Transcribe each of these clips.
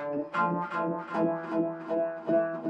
Thank you.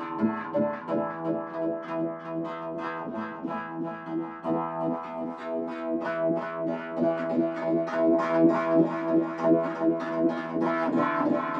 and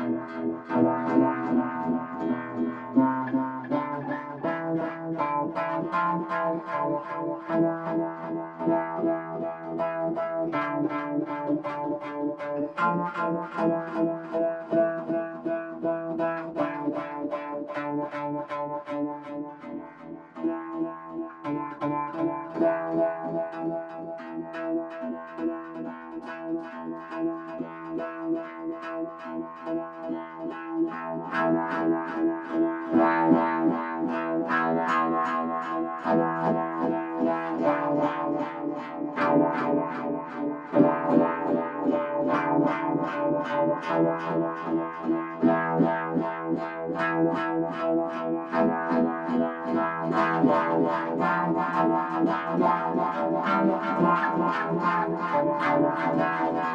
Thank you.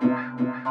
Wow.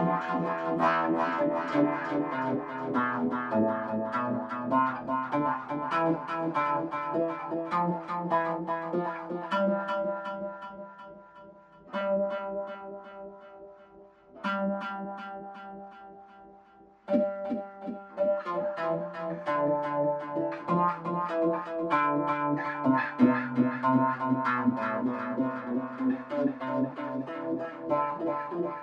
Wow.